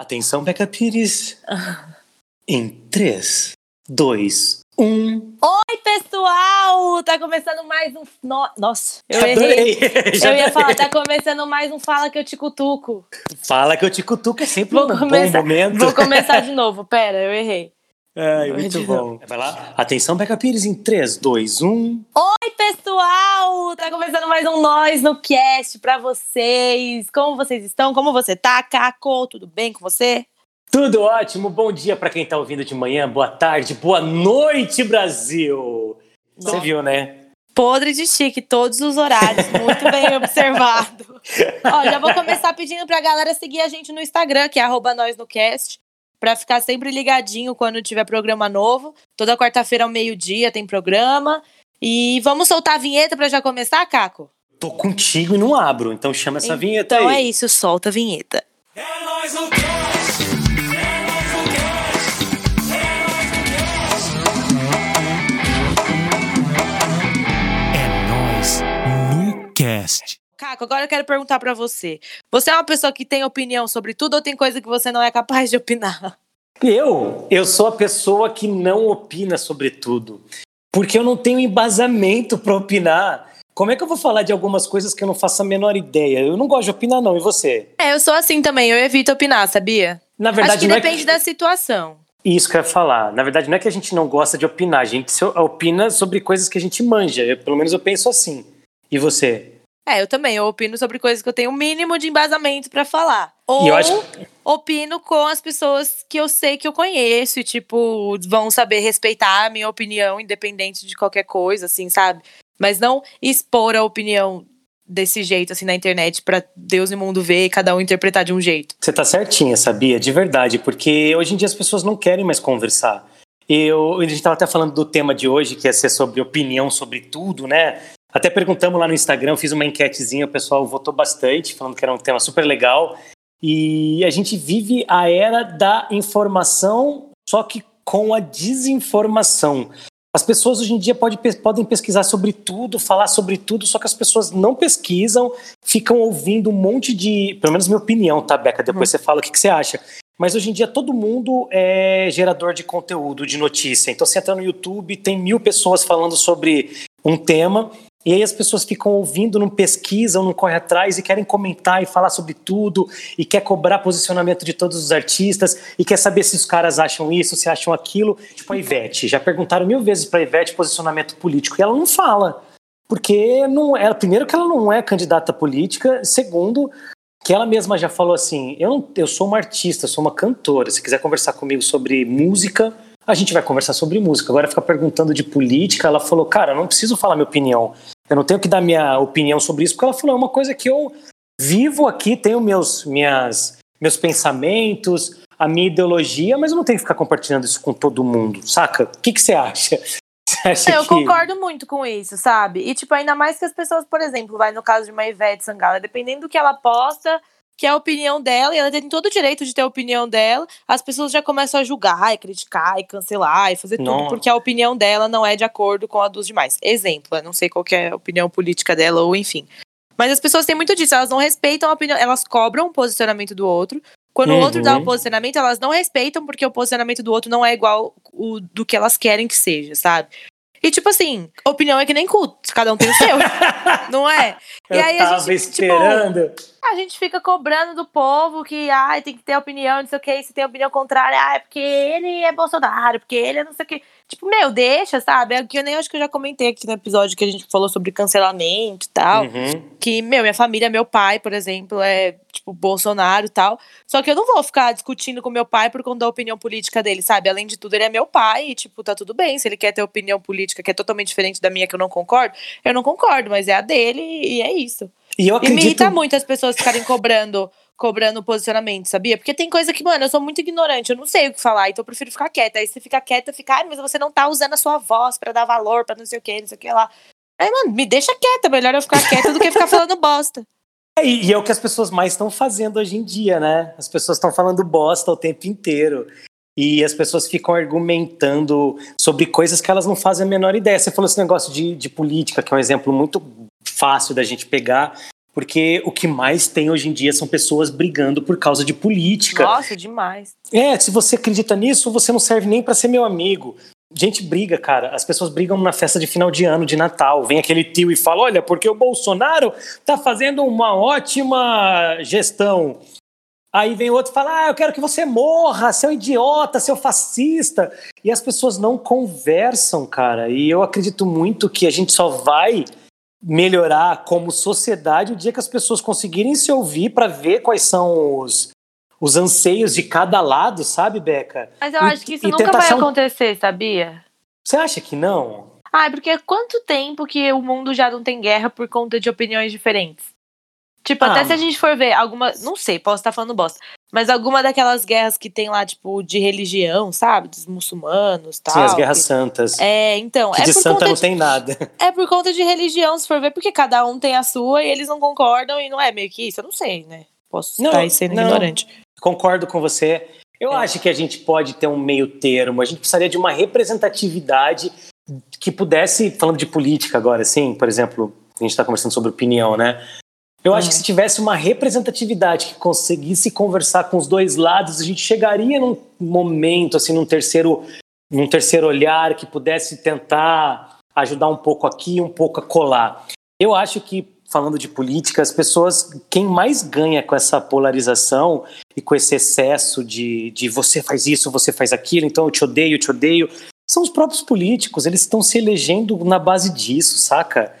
Atenção, Beca Pires. em 3, 2, 1. Oi, pessoal! Tá começando mais um. No... Nossa, eu Adorei. errei. Já Eu ia falar, tá começando mais um Fala que eu te cutuco. Fala que eu te cutuco, é sempre Vou um começar, bom momento. vou começar de novo. Pera, eu errei. Vai muito bom. Vai lá. Atenção, Beca Pires, em um. 3, 2, 1. Oi, pessoal! Tá começando mais um Nós no Cast pra vocês. Como vocês estão? Como você tá, Caco? Tudo bem com você? Tudo ótimo. Bom dia pra quem tá ouvindo de manhã, boa tarde, boa noite, Brasil. Você viu, né? Podre de chique, todos os horários, muito bem observado. Ó, já vou começar pedindo pra galera seguir a gente no Instagram, que é arroba nós no cast, pra ficar sempre ligadinho quando tiver programa novo. Toda quarta-feira ao meio-dia tem programa. E vamos soltar a vinheta pra já começar, Caco? Tô contigo e não abro, então chama essa vinheta Então aí. é isso, solta a vinheta. É nóis no agora eu quero perguntar pra você. Você é uma pessoa que tem opinião sobre tudo ou tem coisa que você não é capaz de opinar? Eu, eu sou a pessoa que não opina sobre tudo. Porque eu não tenho embasamento para opinar. Como é que eu vou falar de algumas coisas que eu não faço a menor ideia? Eu não gosto de opinar, não. E você? É, eu sou assim também, eu evito opinar, sabia? Na verdade, Acho que depende é da situação. Isso que eu ia falar. Na verdade, não é que a gente não gosta de opinar. A gente opina sobre coisas que a gente manja. Eu- pelo menos eu penso assim. E você? É, eu também, eu opino sobre coisas que eu tenho o mínimo de embasamento pra falar. Ou eu acho- opino com as pessoas que eu sei que eu conheço e, tipo, vão saber respeitar a minha opinião, independente de qualquer coisa, assim, sabe? Mas não expor a opinião desse jeito, assim, na internet, pra Deus e o mundo ver e cada um interpretar de um jeito. Você tá certinha, sabia? De verdade, porque hoje em dia as pessoas não querem mais conversar. Eu, a gente estava até falando do tema de hoje, que ia ser sobre opinião sobre tudo, né? Até perguntamos lá no Instagram, fiz uma enquetezinha, o pessoal votou bastante, falando que era um tema super legal. E a gente vive a era da informação, só que com a desinformação. As pessoas hoje em dia pode, podem pesquisar sobre tudo, falar sobre tudo, só que as pessoas não pesquisam, ficam ouvindo um monte de. Pelo menos minha opinião, tá, Beca? Depois você fala o que, que você acha. Mas hoje em dia todo mundo é gerador de conteúdo, de notícia. Então você entra no YouTube, tem mil pessoas falando sobre um tema, e aí as pessoas ficam ouvindo, não pesquisam, não correm atrás e querem comentar e falar sobre tudo, e quer cobrar posicionamento de todos os artistas, e quer saber se os caras acham isso, se acham aquilo. Tipo a Ivete. Já perguntaram mil vezes pra Ivete posicionamento político, e ela não fala. Porque não é, primeiro que ela não é candidata política, segundo que ela mesma já falou assim: eu, não- eu sou uma artista, sou uma cantora. Se quiser conversar comigo sobre música, a gente vai conversar sobre música. Agora fica perguntando de política. Ela falou: cara, eu não preciso falar minha opinião. Eu não tenho que dar minha opinião sobre isso, porque ela falou: é uma coisa que eu vivo aqui, tenho meus, minhas, meus pensamentos, a minha ideologia, mas eu não tenho que ficar compartilhando isso com todo mundo, saca? O que, que você acha? Você É, eu que- concordo muito com isso, sabe? E, tipo, ainda mais que as pessoas, por exemplo, vai no caso de uma Ivete Sangalo, dependendo do que ela posta, que é a opinião dela, e ela tem todo o direito de ter a opinião dela, as pessoas já começam a julgar, e criticar, e cancelar, e fazer tudo, Nossa. porque a opinião dela não é de acordo com a dos demais. Exemplo, eu não sei qual é a opinião política dela, ou enfim. Mas as pessoas têm muito disso, elas não respeitam a opinião, elas cobram o posicionamento do outro. Quando o outro dá o Uhum. posicionamento, elas não respeitam, porque o posicionamento do outro não é igual o do que elas querem que seja, sabe? E tipo assim, opinião é que nem culto, cada um tem o seu, não é? E Eu aí a tava gente, tipo, esperando. A gente fica cobrando do povo que, ai, tem que ter opinião, não sei o que, se tem opinião contrária, ah, é porque ele é Bolsonaro, porque ele é não sei o que. Tipo, meu, deixa, sabe? É que eu nem acho que eu já comentei aqui no episódio que a gente falou sobre cancelamento e tal. Uhum. Que, meu, minha família, meu pai, por exemplo, é, tipo, Bolsonaro e tal. Só que eu não vou ficar discutindo com meu pai por conta da opinião política dele, sabe? Além de tudo, ele é meu pai e, tipo, tá tudo bem. Se ele quer ter opinião política que é totalmente diferente da minha, que eu não concordo, eu não concordo, mas é a dele e é isso. E eu E me acredito. irrita muito as pessoas ficarem cobrando, cobrando posicionamento, sabia? Porque tem coisa que, mano, eu sou muito ignorante, eu não sei o que falar, então eu prefiro ficar quieta. Aí você fica quieta, fica, ai, mas você não tá usando a sua voz pra dar valor, pra não sei o que, não sei o que lá. Aí, mano, me deixa quieta, melhor eu ficar quieta do que ficar falando bosta. É, E e é o que as pessoas mais estão fazendo hoje em dia, né? As pessoas estão falando bosta o tempo inteiro. E as pessoas ficam argumentando sobre coisas que elas não fazem a menor ideia. Você falou esse negócio de, de política, que é um exemplo muito fácil da gente pegar. Porque o que mais tem hoje em dia são pessoas brigando por causa de política. Nossa, demais. É, se você acredita nisso, você não serve nem para ser meu amigo. Gente briga, cara. As pessoas brigam na festa de final de ano, de Natal. Vem aquele tio e fala: olha, porque o Bolsonaro tá fazendo uma ótima gestão. Aí vem outro e fala: ah, eu quero que você morra, seu idiota, seu fascista. E as pessoas não conversam, cara. E eu acredito muito que a gente só vai melhorar como sociedade o dia que as pessoas conseguirem se ouvir para ver quais são os, os anseios de cada lado, sabe, Beca? Mas eu E- acho que isso nunca vai acontecer, sabia? Você acha que não? Ah, é porque quanto tempo que o mundo já não tem guerra por conta de opiniões diferentes? Tipo, Ah. até se a gente for ver alguma. Não sei, posso estar falando bosta. Mas alguma daquelas guerras que tem lá, tipo, de religião, sabe? Dos muçulmanos e tal. Sim, as guerras que- santas. É, então. que é de santa não de, tem nada. É por conta de religião, se for ver, porque cada um tem a sua e eles não concordam e não é meio que isso. Eu não sei, né? Posso Não, estar aí sendo não. ignorante. Concordo com você. Eu É. acho que a gente pode ter um meio termo. A gente precisaria de uma representatividade que pudesse, falando de política agora, assim, por exemplo, a gente está conversando sobre opinião, né? Eu acho que se tivesse uma representatividade que conseguisse conversar com os dois lados, a gente chegaria num momento, assim, num terceiro, num terceiro olhar que pudesse tentar ajudar um pouco aqui, um pouco a colar. Eu acho que, falando de política, as pessoas, quem mais ganha com essa polarização e com esse excesso de, de você faz isso, você faz aquilo, então eu te odeio, eu te odeio, são os próprios políticos. Eles estão se elegendo na base disso, saca?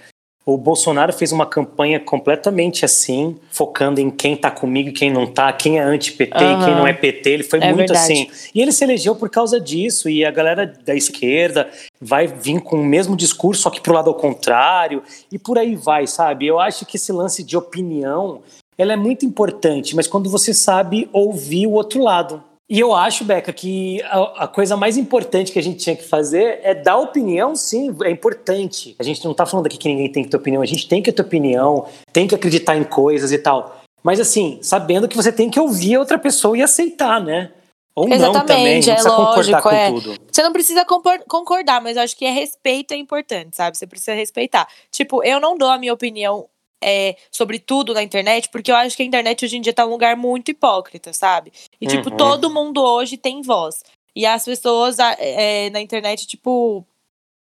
O Bolsonaro fez uma campanha completamente assim, focando em quem tá comigo e quem não tá, quem é anti-PT e quem Aham. não é PT. Ele foi É muito verdade. assim. E ele se elegeu por causa disso. E a galera da esquerda vai vir com o mesmo discurso, só que pro lado ao contrário. E por aí vai, sabe? Eu acho que esse lance de opinião ela é muito importante, mas quando você sabe ouvir o outro lado. E eu acho, Beca, que a, a coisa mais importante que a gente tinha que fazer é dar opinião, sim, é importante. A gente não tá falando aqui que ninguém tem que ter opinião, a gente tem que ter opinião, tem que acreditar em coisas e tal. Mas assim, sabendo que você tem que ouvir a outra pessoa e aceitar, né? Ou não Exatamente, também, não é precisa concordar lógico, com é. tudo. Você não precisa concordar, mas eu acho que é respeito é importante, sabe? Você precisa respeitar. Tipo, eu não dou a minha opinião é, sobre tudo na internet, porque eu acho que a internet hoje em dia tá um lugar muito hipócrita, sabe? E, tipo, Uhum. todo mundo hoje tem voz. E as pessoas é, na internet, tipo,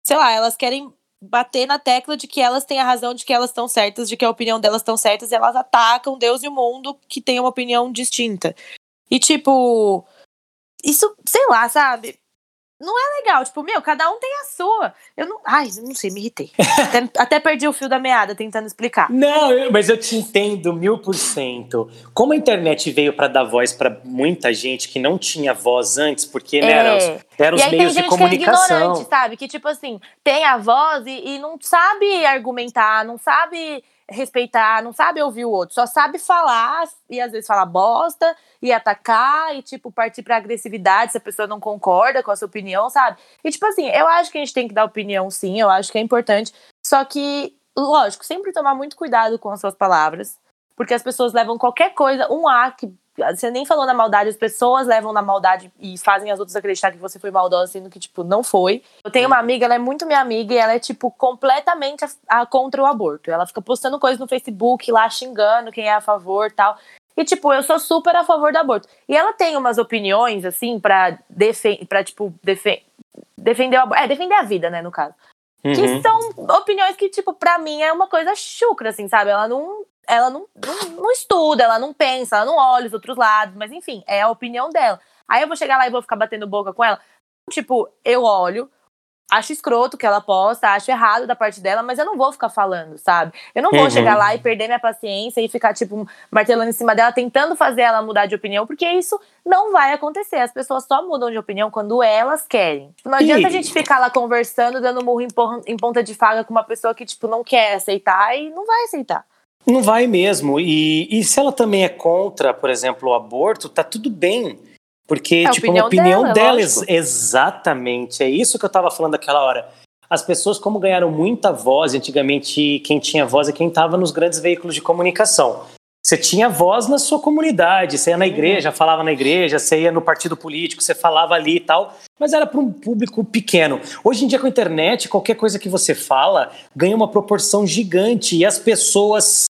sei lá, elas querem bater na tecla de que elas têm a razão, de que elas estão certas, de que a opinião delas estão certas, e elas atacam Deus e o mundo que tem uma opinião distinta. E, tipo, isso, sei lá, sabe? Não é legal. Tipo, meu, cada um tem a sua. Eu não. Ai, eu não sei, me irritei. até, até perdi o fio da meada tentando explicar. Não, eu- mas eu te entendo mil por cento. Como a internet veio para dar voz para muita gente que não tinha voz antes, porque né, É. eram os, eram os e aí tem meios de gente que é comunicação. ignorante, sabe? Que, tipo assim, tem a voz e, e não sabe argumentar, não sabe respeitar, não sabe ouvir o outro, só sabe falar e às vezes falar bosta e atacar e, tipo, partir pra agressividade se a pessoa não concorda com a sua opinião, sabe? E, tipo assim, eu acho que a gente tem que dar opinião, sim, eu acho que é importante, só que, lógico, sempre tomar muito cuidado com as suas palavras, porque as pessoas levam qualquer coisa, um A que você nem falou na maldade, as pessoas levam na maldade e fazem as outras acreditar que você foi maldosa, sendo que, tipo, não foi. Eu tenho uma amiga, ela é muito minha amiga e ela é, tipo, completamente a, a- contra o aborto. Ela fica postando coisas no Facebook lá, xingando quem é a favor e tal. E, tipo, eu sou super a favor do aborto. E ela tem umas opiniões, assim, pra, defen pra tipo, defen defender o aborto. É, defender a vida, né, no caso. Uhum. Que são opiniões que, tipo, pra mim é uma coisa chucra, assim, sabe? Ela não. Ela não, não, não estuda, ela não pensa, ela não olha os outros lados, mas enfim, é a opinião dela. Aí eu vou chegar lá e vou ficar batendo boca com ela. Tipo, eu olho, acho escroto que ela posta, acho errado da parte dela, mas eu não vou ficar falando, sabe? Eu não vou Uhum. chegar lá e perder minha paciência e ficar, tipo, martelando em cima dela, tentando fazer ela mudar de opinião, porque isso não vai acontecer. As pessoas só mudam de opinião quando elas querem. Tipo, não adianta E- a gente ficar lá conversando, dando murro em, em ponta de faga com uma pessoa que, tipo, não quer aceitar e não vai aceitar. Não vai mesmo. E, e se ela também é contra, por exemplo, o aborto, tá tudo bem. Porque, É a tipo, opinião a opinião dela, dela, lógico. ex- exatamente. É isso que eu tava falando aquela hora. As pessoas, como ganharam muita voz, antigamente quem tinha voz é quem estava nos grandes veículos de comunicação. Você tinha voz na sua comunidade, você ia Uhum. na igreja, falava na igreja, você ia no partido político, você falava ali e tal, mas era para um público pequeno. Hoje em dia, com a internet, qualquer coisa que você fala ganha uma proporção gigante e as pessoas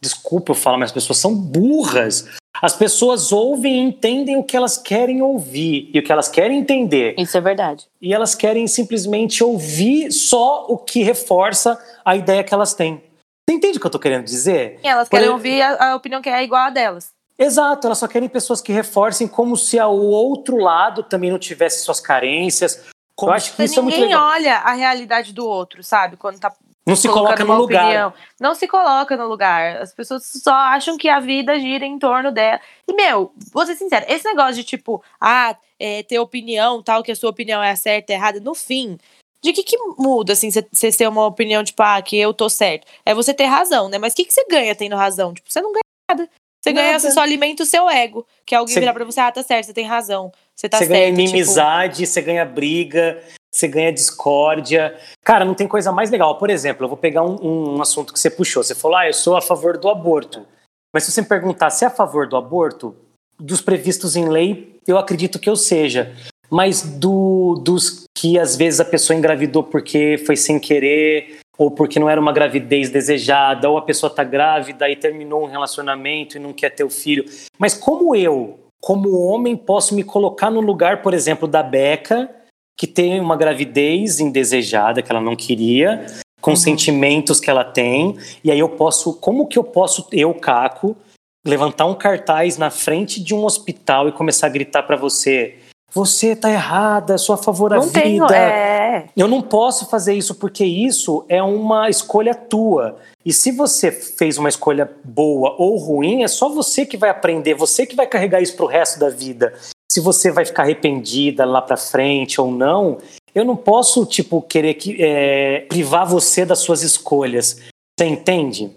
desculpa eu falar, mas as pessoas são burras. As pessoas ouvem e entendem o que elas querem ouvir e o que elas querem entender. Isso é verdade. E elas querem simplesmente ouvir só o que reforça a ideia que elas têm. Você entende o que eu tô querendo dizer? E elas Por querem ouvir a, a opinião que é igual a delas. Exato, elas só querem pessoas que reforcem como se ao outro lado também não tivesse suas carências. Eu acho que isso é muito ninguém legal. olha a realidade do outro, sabe? Quando tá Não se coloca no lugar. opinião. Não se coloca no lugar. As pessoas só acham que a vida gira em torno dela. E, meu, vou ser sincera, esse negócio de tipo, ah, é, ter opinião, tal, que a sua opinião é a certa, é errada, no fim. De que que muda, assim, você ter uma opinião, tipo, ah, que eu tô certo? É você ter razão, né? Mas o que, que você ganha tendo razão? Tipo, você não ganha nada. Você ganha, você só alimenta o seu ego. Que alguém Você- virar pra você, ah, tá certo, você tem razão. Você tá você certo. ganha tipo, inimizade, você ganha briga, você ganha discórdia. Cara, não tem coisa mais legal. Por exemplo, eu vou pegar um, um assunto que você puxou. Você falou, ah, eu sou a favor do aborto. Mas se você me perguntar se é a favor do aborto, dos previstos em lei, eu acredito que eu seja. Mas do, dos que às vezes a pessoa engravidou porque foi sem querer, ou porque não era uma gravidez desejada, ou a pessoa tá grávida e terminou um relacionamento e não quer ter o filho. Mas como eu, como homem, posso me colocar no lugar, por exemplo, da Beca, que tem uma gravidez indesejada que ela não queria, com sentimentos que ela tem, e aí eu posso, como que eu posso, eu, Caco, levantar um cartaz na frente de um hospital e começar a gritar pra você: você tá errada, sou a favor da Não vida. tem. É. Eu não posso fazer isso porque isso é uma escolha tua. E se você fez uma escolha boa ou ruim, é só você que vai aprender, você que vai carregar isso pro resto da vida. Se você vai ficar arrependida lá pra frente ou não, eu não posso, tipo, querer que, é, privar você das suas escolhas. Você entende?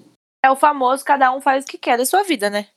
É o famoso, cada um faz o que quer da sua vida, né?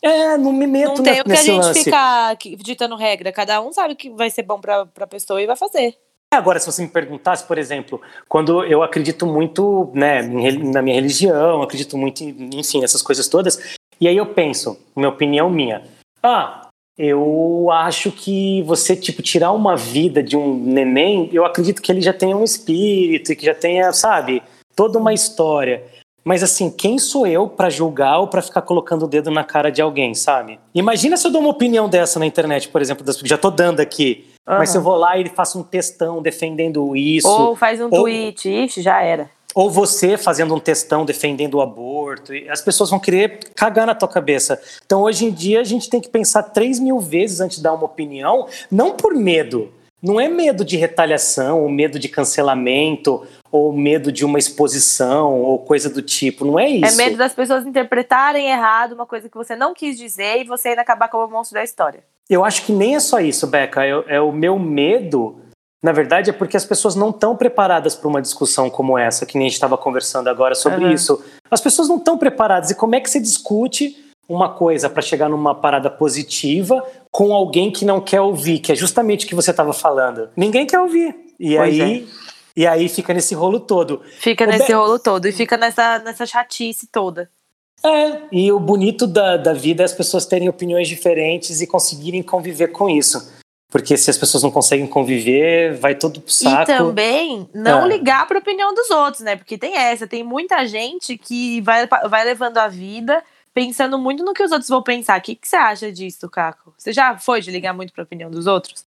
É, não me meto Não tem o que a gente lance. ficar ditando regra. Cada um sabe o que vai ser bom pra, pra pessoa e vai fazer. Agora, se você me perguntasse, por exemplo, quando eu acredito muito né, na minha religião, acredito muito em, enfim, essas coisas todas, e aí eu penso, minha opinião minha, ah, eu acho que você, tipo, tirar uma vida de um neném, eu acredito que ele já tenha um espírito e que já tenha, sabe, toda uma história. Mas assim, quem sou eu pra julgar ou pra ficar colocando o dedo na cara de alguém, sabe? Imagina se eu dou uma opinião dessa na internet, por exemplo, das- já tô dando aqui. Mas se eu vou lá e faço um textão defendendo isso, Ou ou, faz um ou- tweet, ixi, já era. Você fazendo um textão defendendo o aborto, e as pessoas vão querer cagar na tua cabeça. Então, hoje em dia, a gente tem que pensar três mil vezes antes de dar uma opinião, não por medo. Não é medo de retaliação, ou medo de cancelamento, ou medo de uma exposição, ou coisa do tipo. Não é isso. É medo das pessoas interpretarem errado uma coisa que você não quis dizer e você ainda acabar como o monstro da história. Eu acho que nem é só isso, Beca. É, é o meu medo, na verdade, é porque as pessoas não estão preparadas para uma discussão como essa, que nem a gente estava conversando agora sobre Uhum. isso. As pessoas não estão preparadas. E como é que você discute uma coisa para chegar numa parada positiva com alguém que não quer ouvir, que é justamente o que você estava falando? Ninguém quer ouvir. E Pois é. aí, e aí fica nesse rolo todo. Fica Ô, nesse Be- rolo todo e fica nessa, nessa chatice toda. É, e o bonito da, da vida é as pessoas terem opiniões diferentes e conseguirem conviver com isso. Porque se as pessoas não conseguem conviver, vai todo pro saco. E também não Ah. ligar pra opinião dos outros, né? Porque tem essa, tem muita gente que vai, vai levando a vida pensando muito no que os outros vão pensar. O que, que você acha disso, Caco? Você já foi de ligar muito pra opinião dos outros?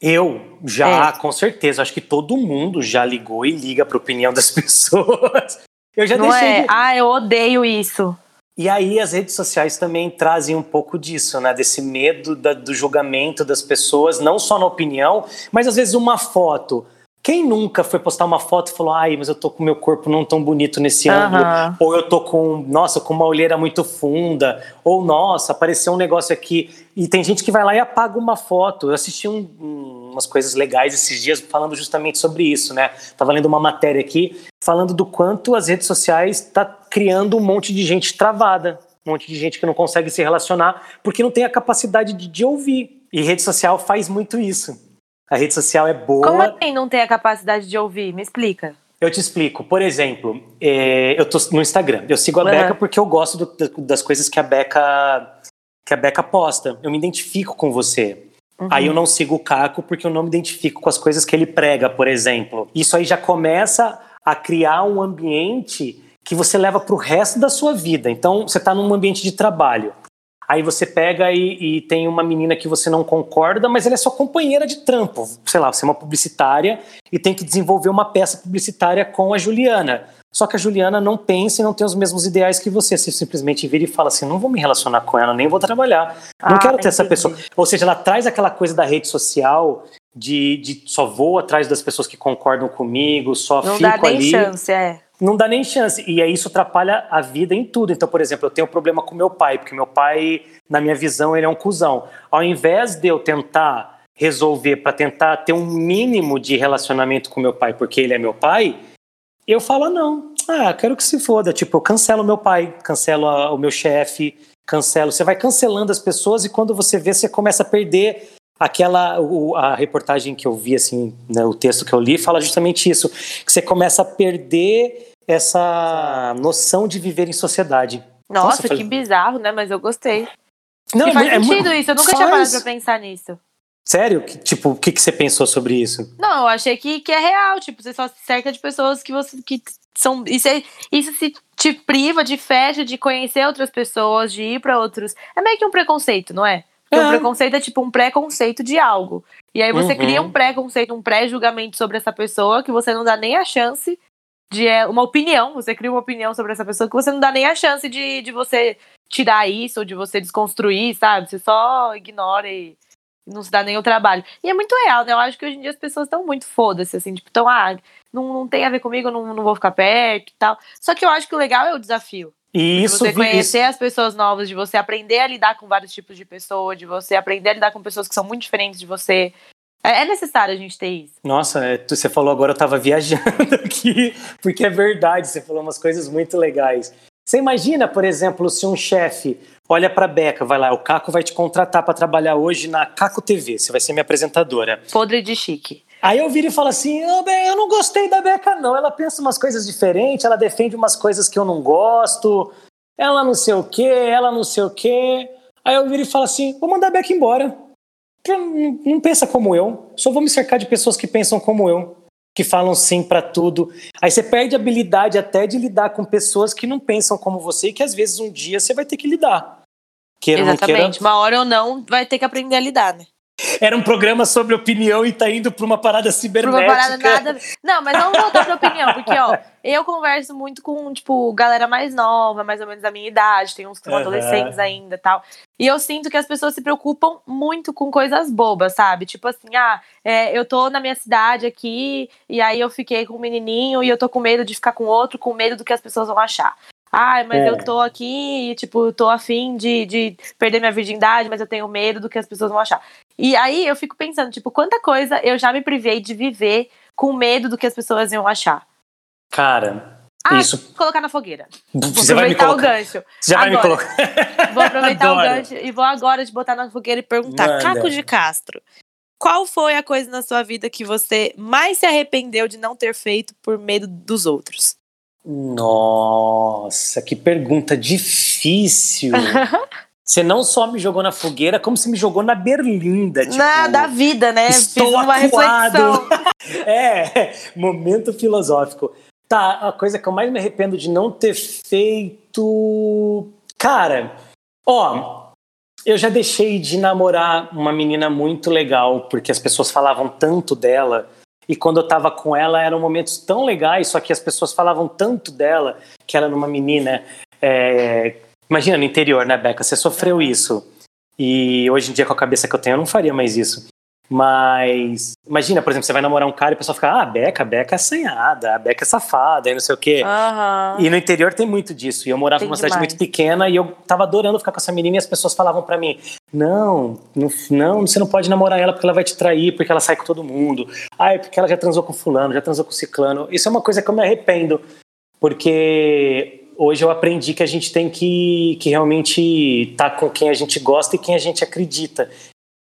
Eu já, É. com certeza, acho que todo mundo já ligou e liga pra opinião das pessoas. Eu já não deixei. é? de- Ah, eu odeio isso. E aí as redes sociais também trazem um pouco disso, né? Desse medo da- do julgamento das pessoas, não só na opinião, mas às vezes uma foto. Quem nunca foi postar uma foto e falou, ai, mas eu tô com meu corpo não tão bonito nesse ângulo, Aham. ou eu tô com, nossa, com uma olheira muito funda, ou nossa, apareceu um negócio aqui. E tem gente que vai lá e apaga uma foto. Eu assisti um- umas coisas legais esses dias falando justamente sobre isso, né? Tava lendo uma matéria aqui falando do quanto as redes sociais tá criando um monte de gente travada, um monte de gente que não consegue se relacionar porque não tem a capacidade de, de ouvir. E rede social faz muito isso. A rede social é boa. Como assim não tem a capacidade de ouvir? Me explica. Eu te explico. Por exemplo, é, eu tô no Instagram. Eu sigo a Uhum. Beca porque eu gosto do- da- das coisas que a Beca que a Beca posta. Eu me identifico com você. Uhum. Aí eu não sigo o Caco porque eu não me identifico com as coisas que ele prega, por exemplo. Isso aí já começa a criar um ambiente que você leva para o resto da sua vida. Então, você está num ambiente de trabalho. Aí você pega e, e, tem uma menina que você não concorda, mas ela é sua companheira de trampo. Sei lá, você é uma publicitária e tem que desenvolver uma peça publicitária com a Juliana. Só que a Juliana não pensa e não tem os mesmos ideais que você. Você simplesmente vira e fala assim: não vou me relacionar com ela, nem vou trabalhar. Não Ah, quero ter essa pessoa. Ou seja, ela traz aquela coisa da rede social de, de só vou atrás das pessoas que concordam comigo, só Não fico dá nem ali. chance, é. Não dá nem chance. E aí isso atrapalha a vida em tudo. Então, por exemplo, eu tenho um problema com meu pai, porque meu pai, na minha visão, ele é um cuzão. Ao invés de eu tentar resolver para tentar ter um mínimo de relacionamento com meu pai, porque ele é meu pai, eu falo, ah, não, ah, quero que se foda. Tipo, eu cancelo meu pai, cancelo a- o meu chefe, cancelo. Você vai cancelando as pessoas e quando você vê, você começa a perder aquela o- a reportagem que eu vi assim, né, o texto que eu li fala justamente isso, que você começa a perder essa noção de viver em sociedade. Nossa, faz- que bizarro, né? Mas eu gostei. Não, e faz é mu- sentido isso, eu nunca tinha parado faz. pra pensar nisso. Sério? Que- Tipo, o que, que você pensou sobre isso? Não, eu achei que, que é real, tipo, você só se cerca de pessoas que você que são. Isso, é- isso se te priva de festa, de conhecer outras pessoas, de ir pra outros. É meio que um preconceito, não é? Porque É. um preconceito é tipo um preconceito de algo. E aí você Uhum. cria um preconceito, um pré-julgamento sobre essa pessoa que você não dá nem a chance de é, uma opinião. Você cria uma opinião sobre essa pessoa que você não dá nem a chance de, de você tirar isso, ou de você desconstruir, sabe? Você só ignora e não se dá nem o trabalho. E é muito real, né? Eu acho que hoje em dia as pessoas estão muito foda-se, assim, tipo, tão, ah, não, não tem a ver comigo, eu não, não vou ficar perto e tal. Só que eu acho que o legal é o desafio. E De isso, você vi- isso conhecer as pessoas novas, de você aprender a lidar com vários tipos de pessoa, de você aprender a lidar com pessoas que são muito diferentes de você. É, é necessário a gente ter isso. Nossa, é, você falou agora, eu tava viajando aqui, porque é verdade, você falou umas coisas muito legais. Você imagina, por exemplo, se um chefe olha pra Beca, vai lá, o Caco vai te contratar pra trabalhar hoje na Caco TV, você vai ser minha apresentadora. Podre de chique. Aí eu viro e falo assim: "Ô, Be- eu não gostei da Beca, não. Ela pensa umas coisas diferentes, ela defende umas coisas que eu não gosto, ela não sei o quê, ela não sei o quê. Aí eu viro e falo assim: vou mandar a Beca embora. Não pensa como eu. Só vou me cercar de pessoas que pensam como eu, que falam sim pra tudo. Aí você perde a habilidade até de lidar com pessoas que não pensam como você e que às vezes um dia você vai ter que lidar. Queira não queira, Exatamente. Uma hora ou não, vai ter que aprender a lidar, né? Era um programa sobre opinião e tá indo pra uma parada Pra cibernética. uma parada nada. Não, mas vamos voltar pra opinião, porque, ó, eu converso muito com, tipo, galera mais nova, mais ou menos da minha idade, tem uns que são Aham. adolescentes ainda e tal. E eu sinto que as pessoas se preocupam muito com coisas bobas, sabe? Tipo assim, ah, é, eu tô na minha cidade aqui, e aí eu fiquei com um menininho e eu tô com medo de ficar com outro, com medo do que as pessoas vão achar. Ai, mas É. eu tô aqui e, tipo, tô afim de, de perder minha virgindade, mas eu tenho medo do que as pessoas vão achar. E aí eu fico pensando, tipo, quanta coisa eu já me privei de viver com medo do que as pessoas iam achar. Cara, Ah, isso. colocar na fogueira. Vou Você vai me aproveitar o colocar. gancho. Você já vai me Agora. colocar. Vou aproveitar o Adoro. gancho e vou agora te botar na fogueira e perguntar. Manda. Caco de Castro, qual foi a coisa na sua vida que você mais se arrependeu de não ter feito por medo dos outros? Nossa, que pergunta difícil. Você não só me jogou na fogueira, como você me jogou na berlinda. Tipo, Na, da vida, né? estou Fiz uma acuado. reflexão. É, momento filosófico. Tá, a coisa que eu mais me arrependo de não ter feito. Cara, ó, eu já deixei de namorar uma menina muito legal, porque as pessoas falavam tanto dela. E quando eu tava com ela, eram momentos tão legais, só que as pessoas falavam tanto dela, que ela era uma menina. é, Imagina, no interior, né, Beca? Você sofreu isso. E hoje em dia, com a cabeça que eu tenho, eu não faria mais isso. Mas imagina, por exemplo, você vai namorar um cara e o pessoal fica, ah, a Beca, a Beca é assanhada, a Beca é safada, e não sei o quê. Aham. E no interior tem muito disso. E eu morava Tem numa cidade demais. muito pequena e eu tava adorando ficar com essa menina e as pessoas falavam pra mim: não, não, não, você não pode namorar ela porque ela vai te trair, porque ela sai com todo mundo. Ah, é porque ela já transou com fulano, já transou com ciclano. Isso é uma coisa que eu me arrependo, porque hoje eu aprendi que a gente tem que, que realmente estar com quem a gente gosta e quem a gente acredita.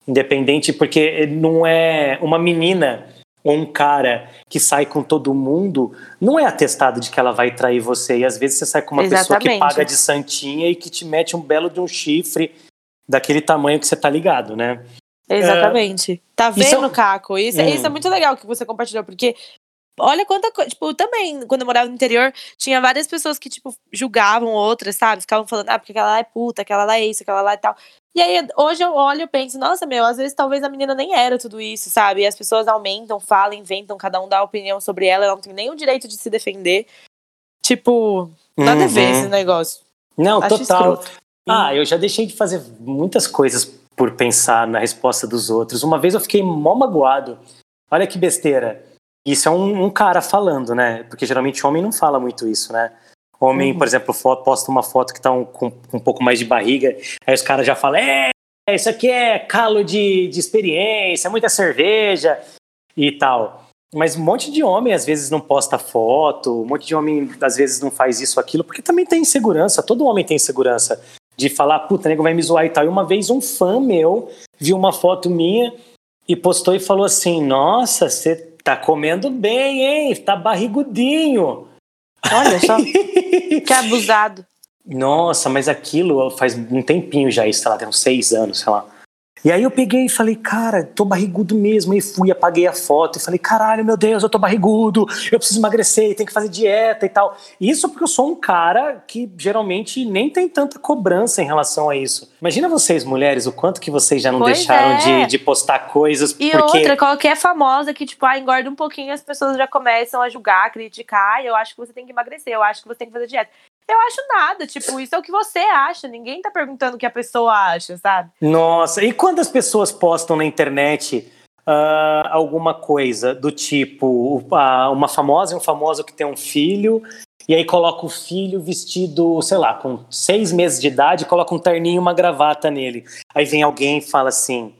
Independente, porque não é uma menina ou um cara que sai com todo mundo, não é atestado de que ela vai trair você. E às vezes você sai com uma pessoa que Exatamente. paga de santinha e que te mete um belo de um chifre daquele tamanho que você tá ligado, né? Exatamente. Tá isso é vendo, Caco? Isso, Hum. isso é muito legal que você compartilhou, porque olha quanta coisa. Tipo, também, quando eu morava no interior, tinha várias pessoas que, tipo, julgavam outras, sabe? Ficavam falando, ah, porque aquela lá é puta, aquela lá é isso, aquela lá é tal. E aí, hoje eu olho e penso, nossa, meu, às vezes talvez a menina nem era tudo isso, sabe? E as pessoas aumentam, falam, inventam, cada um dá opinião sobre ela, ela não tem nem o direito de se defender. Tipo, nada a ver Uhum. esse negócio. Não, Acho total. escroto. Ah, eu já deixei de fazer muitas coisas por pensar na resposta dos outros. Uma vez eu fiquei mó magoado. Olha que besteira. Isso é um, um cara falando, né? Porque geralmente homem não fala muito isso, né? Homem, Uhum. por exemplo, fo- posta uma foto que tá um- com, com um pouco mais de barriga, aí os caras já falam: é, isso aqui é calo de, de experiência, muita cerveja e tal. Mas um monte de homem às vezes não posta foto, um monte de homem às vezes não faz isso, aquilo, porque também tem insegurança, todo homem tem insegurança de falar, puta, nego vai me zoar e tal. E uma vez um fã meu viu uma foto minha e postou e falou assim: Nossa, você tá comendo bem, hein? Tá barrigudinho. Olha só, que abusado. Nossa, mas aquilo faz um tempinho já, isso, sei lá, tem uns seis anos, sei lá. E aí eu peguei e falei, cara, tô barrigudo mesmo. E fui, apaguei a foto e falei, caralho, meu Deus, eu tô barrigudo, eu preciso emagrecer, tenho que fazer dieta e tal. Isso porque eu sou um cara que geralmente nem tem tanta cobrança em relação a isso. Imagina vocês, mulheres, o quanto que vocês já não Pois deixaram é. de, de postar coisas E porque. outra, qualquer famosa que, tipo, ah, engorda um pouquinho, as pessoas já começam a julgar, a criticar. "Ai, Eu acho que você tem que emagrecer, eu acho que você tem que fazer dieta. Eu acho nada, tipo, isso é o que você acha. Ninguém tá perguntando o que a pessoa acha, sabe? Nossa, e quando as pessoas postam na internet ah, alguma coisa do tipo ah, uma famosa e um famoso que tem um filho, e aí coloca o filho vestido, sei lá, com seis meses de idade, coloca um terninho e uma gravata nele. Aí vem alguém e fala assim: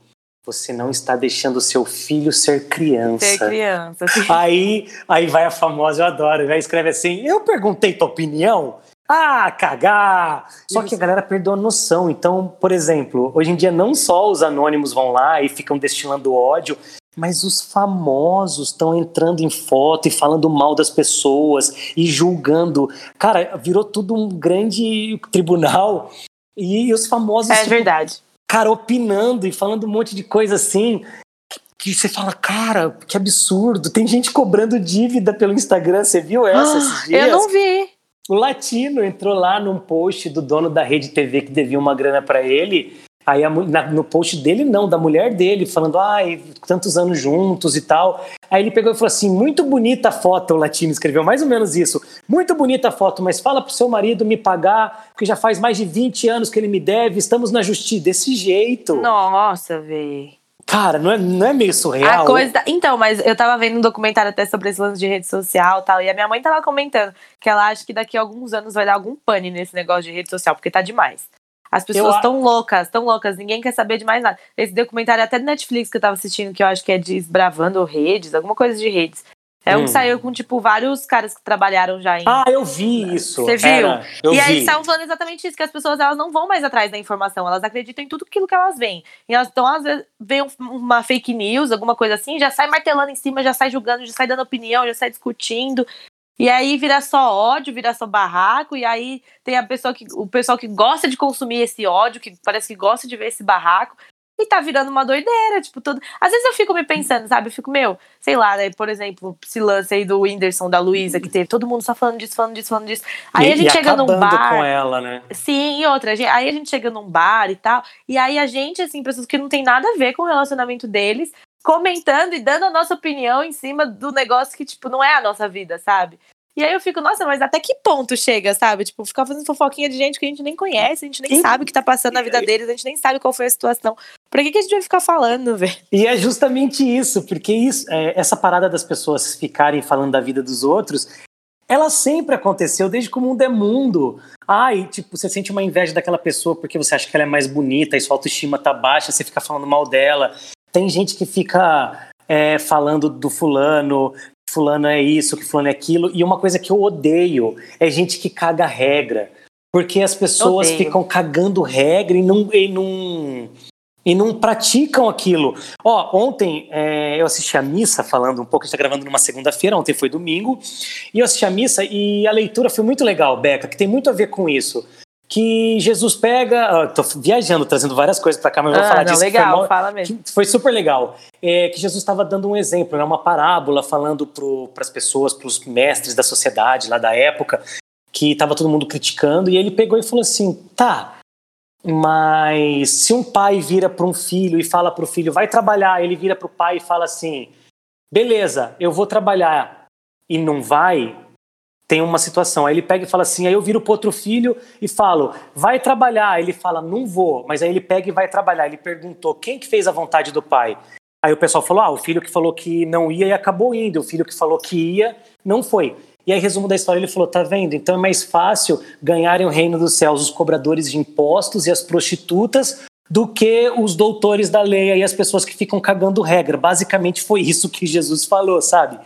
Você não está deixando o seu filho ser criança. Ser criança. assim. Aí, aí vai a famosa, eu adoro, vai escreve assim: Eu perguntei tua opinião. Ah, cagar! Só que a galera perdeu a noção. Então, por exemplo, hoje em dia não só os anônimos vão lá e ficam destilando ódio, mas os famosos estão entrando em foto e falando mal das pessoas e julgando. Cara, virou tudo um grande tribunal. E os famosos, É tipo, verdade. cara, opinando e falando um monte de coisa assim. que- você fala, cara, que absurdo. Tem gente cobrando dívida pelo Instagram. Você viu essa esses dias? Ah, Eu não vi. O Latino entrou lá num post do dono da rede TV que devia uma grana pra ele. Aí a na- no post dele, não, da mulher dele, falando, ai, tantos anos juntos e tal. Aí ele pegou e falou assim: muito bonita a foto, o Latino escreveu mais ou menos isso. Muito bonita a foto, mas fala pro seu marido me pagar, porque já faz mais de 20 anos que ele me deve, estamos na justiça. Desse jeito. Nossa, véi. Cara, não é, não é meio surreal? A coisa. da- Então, mas eu tava vendo um documentário até sobre esse lance de rede social e tal. E a minha mãe tava comentando que ela acha que daqui a alguns anos vai dar algum pane nesse negócio de rede social, porque tá demais. As pessoas estão loucas, estão loucas, ninguém quer saber de mais nada. Esse documentário até do Netflix que eu tava assistindo, que eu acho que é Desbravando Redes, alguma coisa de redes. É um Hum. que saiu com, tipo, vários caras que trabalharam já em. Ah, eu vi isso. Você viu? Era, eu e vi. aí eles estavam falando exatamente isso, que as pessoas elas não vão mais atrás da informação, elas acreditam em tudo aquilo que elas veem. E elas estão, às vezes, vê um- uma fake news, alguma coisa assim, já sai martelando em cima, já sai julgando, já sai dando opinião, já sai discutindo. E aí vira só ódio, vira só barraco, e aí tem a pessoa que, o pessoal que gosta de consumir esse ódio, que parece que gosta de ver esse barraco, e tá virando uma doideira, tipo, tudo. Às vezes eu fico me pensando, sabe? Eu fico, meu, sei lá, né? Por exemplo, esse lance aí do Whindersson, da Luísa, que teve todo mundo só falando disso, falando disso, falando disso. Aí E- a gente chega num bar. com ela, né? Sim, e outra, gente- aí a gente chega num bar e tal, e aí a gente, assim, pessoas que não tem nada a ver com o relacionamento deles, comentando e dando a nossa opinião em cima do negócio que, tipo, não é a nossa vida, sabe? E aí eu fico, nossa, mas até que ponto chega, sabe? Tipo, ficar fazendo fofoquinha de gente que a gente nem conhece, a gente nem E- sabe o que tá passando na vida deles, a gente nem sabe qual foi a situação. Pra que, que a gente vai ficar falando, velho? E é justamente isso, porque isso, é, essa parada das pessoas ficarem falando da vida dos outros, ela sempre aconteceu desde que o mundo é mundo. Ai, tipo, você sente uma inveja daquela pessoa porque você acha que ela é mais bonita e sua autoestima tá baixa, você fica falando mal dela. Tem gente que fica é, falando do fulano, fulano é isso, que fulano é aquilo. E uma coisa que eu odeio é gente que caga regra. Porque as pessoas Odeio. ficam cagando regra e não, e não, e não praticam aquilo. Ó, ontem é, eu assisti a missa falando um pouco, a gente tá gravando numa segunda-feira, ontem foi domingo, e eu assisti a missa e a leitura foi muito legal, Beca, que tem muito a ver com isso. Que Jesus pega. Estou viajando, trazendo várias coisas para cá, mas vou Ah, falar não, disso. legal, foi, fala mesmo. foi super legal. É, que Jesus estava dando um exemplo, né, uma parábola falando para as pessoas, para os mestres da sociedade lá da época, que estava todo mundo criticando, e ele pegou e falou assim: tá, mas se um pai vira para um filho e fala para o filho, vai trabalhar, ele vira para o pai e fala assim: beleza, eu vou trabalhar, e não vai, tem uma situação. Aí ele pega e fala assim, aí eu viro pro outro filho e falo, vai trabalhar. Ele fala, não vou. Mas aí ele pega e vai trabalhar. Ele perguntou, quem que fez a vontade do pai? Aí o pessoal falou, ah, o filho que falou que não ia e acabou indo. O filho que falou que ia, não foi. E aí, resumo da história, ele falou, tá vendo? Então é mais fácil ganharem o reino dos céus os cobradores de impostos e as prostitutas do que os doutores da lei e as pessoas que ficam cagando regra. Basicamente foi isso que Jesus falou, sabe?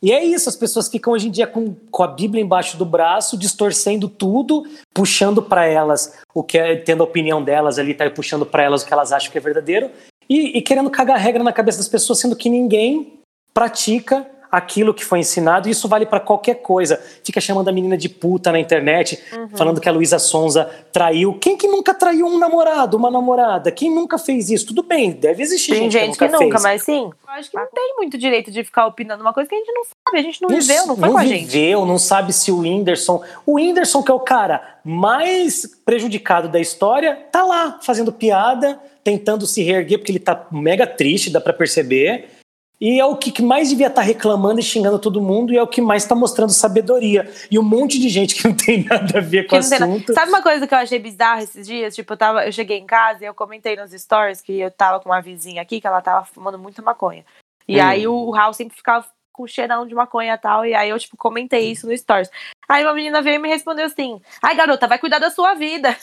E é isso, as pessoas ficam hoje em dia com, com a Bíblia embaixo do braço, distorcendo tudo, puxando para elas o que é, tendo a opinião delas ali, tá puxando para elas o que elas acham que é verdadeiro, e, e querendo cagar regra na cabeça das pessoas, sendo que ninguém pratica aquilo que foi ensinado, e isso vale para qualquer coisa. Fica chamando a menina de puta na internet, falando que a Luísa Sonza traiu. Quem que nunca traiu um namorado, uma namorada? Quem nunca fez isso? Tudo bem, deve existir Tem gente, gente que nunca, nunca, fez. mas sim. Eu acho que não tem muito direito de ficar opinando uma coisa que a gente não sabe, a gente não, viveu, não foi com a gente. viveu, não sabe se o Whindersson. O Whindersson, que é o cara mais prejudicado da história, tá lá fazendo piada, tentando se reerguer, porque ele tá mega triste, dá pra perceber. E é o que mais devia estar reclamando e xingando todo mundo, e é o que mais tá mostrando sabedoria. E um monte de gente que não tem nada a ver com o assunto. Sabe uma coisa que eu achei bizarra esses dias? Tipo, eu, tava, eu cheguei em casa e eu comentei nos stories que eu tava com uma vizinha aqui que ela tava fumando muita maconha. E Hum. aí o Raul sempre ficava com cheirão de maconha e tal. E aí eu, tipo, comentei isso no stories. Aí uma menina veio e me respondeu assim: Ai, garota, vai cuidar da sua vida.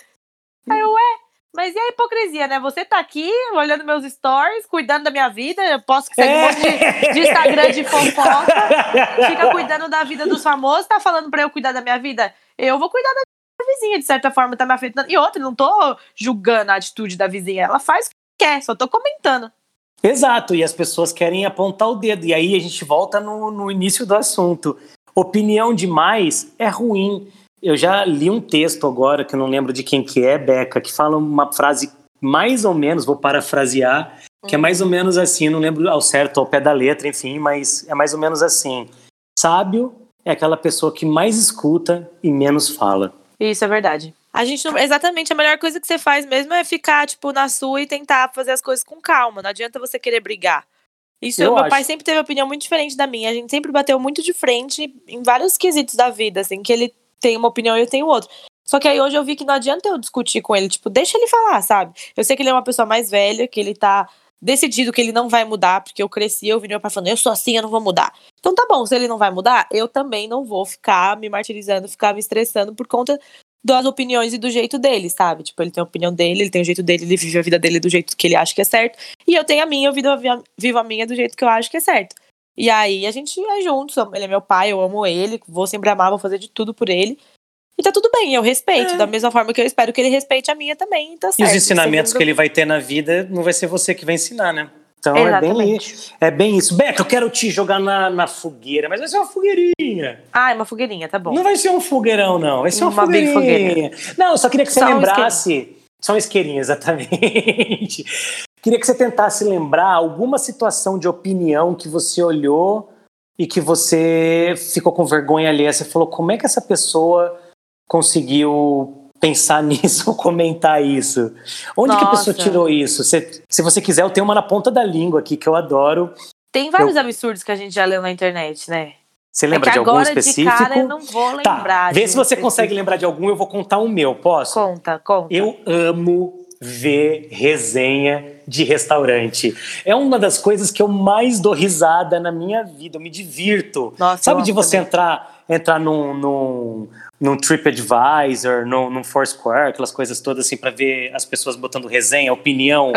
Aí eu, ué. Mas e a hipocrisia, né? Você tá aqui olhando meus stories, cuidando da minha vida. Eu posso que segue um monte de, Instagram de fofoca. Fica cuidando da vida dos famosos, tá falando pra eu cuidar da minha vida? Eu vou cuidar da vizinha, de certa forma, tá me afetando. E outra, não tô julgando a atitude da vizinha. Ela faz o que quer, só tô comentando. Exato, e as pessoas querem apontar o dedo. E aí a gente volta no, no início do assunto. Opinião demais é ruim. Eu já li um texto agora, que eu não lembro de quem que é, Beca, que fala uma frase mais ou menos, vou parafrasear, que é mais ou menos assim, não lembro ao certo, ao pé da letra, enfim, mas é mais ou menos assim. Sábio é aquela pessoa que mais escuta e menos fala. Isso é verdade. A gente não. Exatamente, a melhor coisa que você faz mesmo é ficar, tipo, na sua e tentar fazer as coisas com calma. Não adianta você querer brigar. Isso, Eu meu acho. pai sempre teve opinião muito diferente da minha. A gente sempre bateu muito de frente em vários quesitos da vida, assim, que ele tem uma opinião e eu tenho outra. Só que aí hoje eu vi que não adianta eu discutir com ele, tipo, deixa ele falar, sabe? Eu sei que ele é uma pessoa mais velha, que ele tá decidido que ele não vai mudar, porque eu cresci, eu vi meu pai falando, eu sou assim, eu não vou mudar. Então tá bom, se ele não vai mudar, eu também não vou ficar me martirizando, ficar me estressando por conta das opiniões e do jeito dele, sabe? Tipo, ele tem a opinião dele, ele tem o jeito dele, ele vive a vida dele do jeito que ele acha que é certo. E eu tenho a minha, eu vivo a, minha do jeito que eu acho que é certo. E aí a gente é juntos, ele é meu pai, eu amo ele, vou sempre amar, vou fazer de tudo por ele. E tá tudo bem, eu respeito, É. da mesma forma que eu espero que ele respeite a minha também, tá E certo. os ensinamentos que ele vai ter na vida não vai ser você que vai ensinar, né? Então é bem, é bem isso. Beto, eu quero te jogar na, na fogueira, mas vai ser uma fogueirinha. Ah, é uma fogueirinha, tá bom. Não vai ser um fogueirão, não. Vai ser uma, Uma big fogueirinha. Não, eu só queria que você Só um lembrasse. Só um isqueirinho, exatamente. Queria que você tentasse lembrar alguma situação de opinião que você olhou e que você ficou com vergonha alheia. Você falou, como é que essa pessoa conseguiu pensar nisso ou comentar isso? Onde que a pessoa Nossa. tirou isso? Se, se você quiser, eu tenho uma na ponta da língua aqui que eu adoro. Tem vários absurdos que a gente já leu na internet, né? Você É lembra que de algum agora específico? de cara eu não vou Tá, lembrar. vê de se você consegue específico. lembrar de algum, eu vou contar o meu, posso? Conta, conta. Eu amo ver resenha de restaurante. É uma das coisas que eu mais dou risada na minha vida, eu me divirto. Nossa, Sabe de você também. entrar, entrar num, num, num TripAdvisor, num, num Foursquare, aquelas coisas todas assim, para ver as pessoas botando resenha, opinião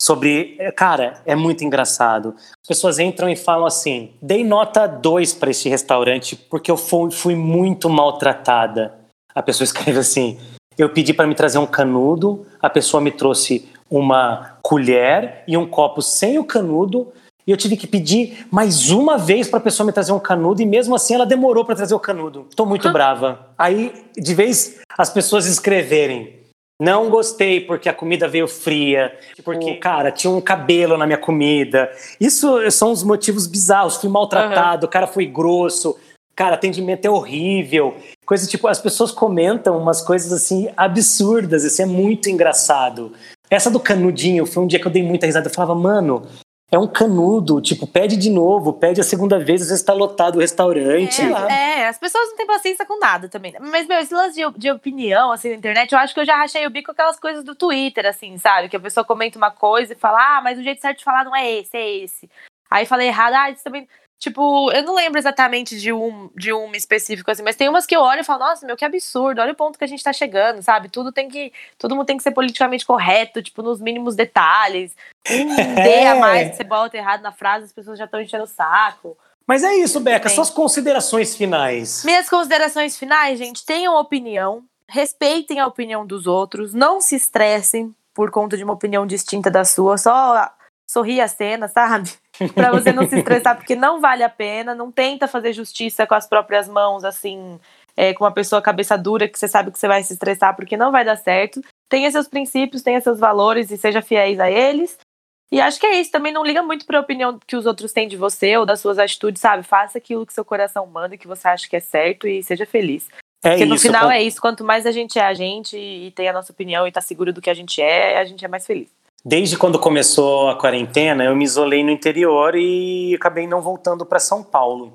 sobre. é, Cara, é muito engraçado. As pessoas entram e falam assim: dei nota 2 para esse restaurante porque eu fui, fui muito maltratada. A pessoa escreve assim: eu pedi para me trazer um canudo, a pessoa me trouxe uma colher e um copo sem o canudo. E eu tive que pedir mais uma vez para a pessoa me trazer um canudo e mesmo assim ela demorou para trazer o canudo. Tô muito brava. Aí, de vez as pessoas escreverem: "Não gostei porque a comida veio fria, porque cara, tinha um cabelo na minha comida". Isso são os motivos bizarros. Fui maltratado, o cara foi grosso. Cara, atendimento é horrível. Coisa tipo, as pessoas comentam umas coisas assim absurdas, isso é muito engraçado. Essa do canudinho foi um dia que eu dei muita risada. Eu falava, mano, é um canudo, tipo, pede de novo, pede a segunda vez, às vezes tá lotado o restaurante. É, é, as pessoas não têm paciência com nada também. Mas, meu, esse lance de, de opinião, assim, na internet, eu acho que eu já rachei o bico aquelas coisas do Twitter, assim, sabe? Que a pessoa comenta uma coisa e fala, ah, mas o jeito certo de falar não é esse, é esse. Aí falei errado, ah, isso também. Tipo, eu não lembro exatamente de um, de um específico, assim, mas tem umas que eu olho e falo, nossa, meu, que absurdo, olha o ponto que a gente tá chegando, sabe? Tudo tem que. Todo mundo tem que ser politicamente correto, tipo, nos mínimos detalhes. Um D a mais que você bota errado na frase, as pessoas já estão enchendo o saco. Mas é isso, Beca, Bem. suas considerações finais. Minhas considerações finais, gente, tenham opinião, respeitem a opinião dos outros, não se estressem por conta de uma opinião distinta da sua, só sorri a cena, sabe? Pra você não se estressar, porque não vale a pena, não tenta fazer justiça com as próprias mãos, assim, é, com uma pessoa cabeça dura que você sabe que você vai se estressar, porque não vai dar certo. Tenha seus princípios, tenha seus valores e seja fiéis a eles. E acho que é isso, também não liga muito pra opinião que os outros têm de você ou das suas atitudes, sabe? Faça aquilo que seu coração manda, que você acha que é certo e seja feliz. É Porque no isso. final é isso, quanto mais a gente é a gente e tem a nossa opinião e tá seguro do que a gente é, a gente é mais feliz. Desde quando começou a quarentena, eu me isolei no interior e acabei não voltando para São Paulo.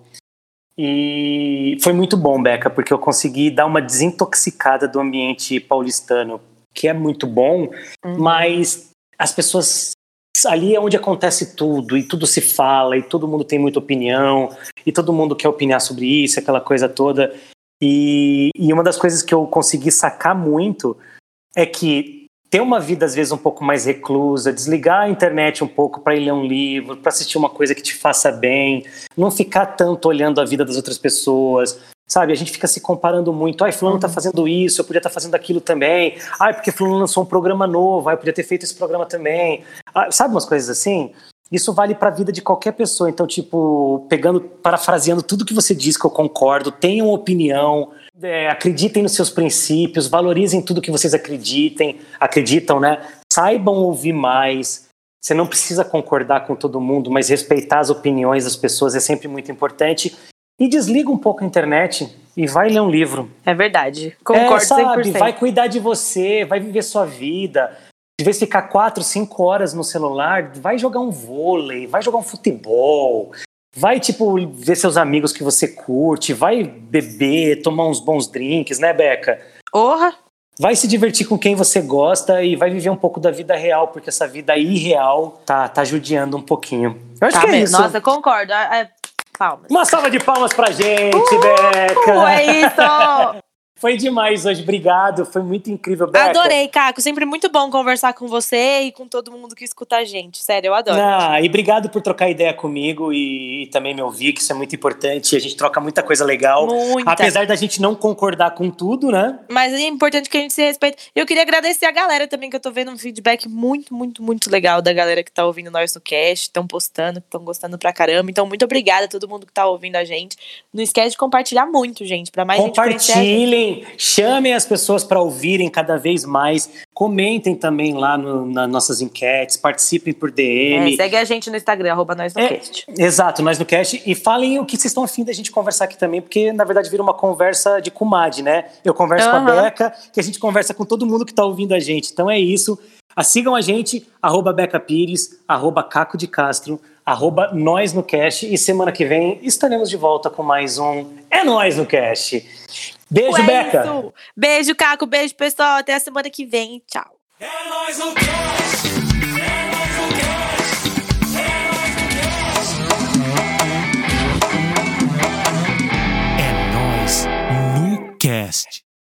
E foi muito bom, Beca, porque eu consegui dar uma desintoxicada do ambiente paulistano, que é muito bom, Uhum. mas as pessoas ali é onde acontece tudo e tudo se fala e todo mundo tem muita opinião e todo mundo quer opinar sobre isso, aquela coisa toda. E, e uma das coisas que eu consegui sacar muito é que ter uma vida às vezes um pouco mais reclusa, desligar a internet um pouco para ir ler um livro, para assistir uma coisa que te faça bem, não ficar tanto olhando a vida das outras pessoas. Sabe, a gente fica se comparando muito. Ai, fulano tá fazendo isso, eu podia estar fazendo aquilo também. Ai, porque fulano lançou um programa novo, ai, eu podia ter feito esse programa também. Ah, sabe umas coisas assim? Isso vale para a vida de qualquer pessoa. Então, tipo, pegando, parafraseando tudo que você diz que eu concordo, tenham opinião, é, acreditem nos seus princípios, valorizem tudo que vocês acreditem, acreditam, né? Saibam ouvir mais. Você não precisa concordar com todo mundo, mas respeitar as opiniões das pessoas é sempre muito importante. E desliga um pouco a internet e vai ler um livro. É verdade. Concordo é, sabe, 100%. vai cuidar de você, vai viver sua vida. De vez ficar quatro, cinco horas no celular, vai jogar um vôlei, vai jogar um futebol, vai, tipo, ver seus amigos que você curte, vai beber, tomar uns bons drinks, né, Beca? Porra! Vai se divertir com quem você gosta e vai viver um pouco da vida real, porque essa vida irreal tá, tá judiando um pouquinho. Eu acho Tá que é mesmo. isso. Nossa, concordo. Ah, é, Palmas. Uma salva de palmas pra gente, Uh, Beca! é isso! Foi demais hoje, obrigado. Foi muito incrível, Beca. Adorei, Caco. Sempre muito bom conversar com você e com todo mundo que escuta a gente. Sério, eu adoro. Ah, e obrigado por trocar ideia comigo e, e também me ouvir, que isso é muito importante. A gente troca muita coisa legal. Muita. Apesar da gente não concordar com tudo, né? Mas é importante que a gente se respeite. Eu queria agradecer a galera também, que eu tô vendo um feedback muito, muito, muito legal da galera que tá ouvindo nós no cast, estão postando, estão gostando pra caramba. Então, muito obrigada a todo mundo que tá ouvindo a gente. Não esquece de compartilhar muito, gente, pra mais gente conhecer a chamem as pessoas para ouvirem cada vez mais. Comentem também lá no, nas nossas enquetes, participem por É, DM. segue a gente no Instagram, arroba nós no É, cast. Exato, nós no cast. E falem o que vocês estão afim da gente conversar aqui também, porque na verdade vira uma conversa de comadre, né? Eu converso com a. Beca, que a gente conversa com todo mundo que tá ouvindo a gente. Então é isso. Ah, Sigam a gente, arroba Beca Pires, arroba Caco de Castro, arroba Nós no Cast. E semana que vem estaremos de volta com mais um É Nós no Cast. Beijo, É Beca! isso. Beijo, Caco. Beijo, pessoal. Até a semana que vem. Tchau. É.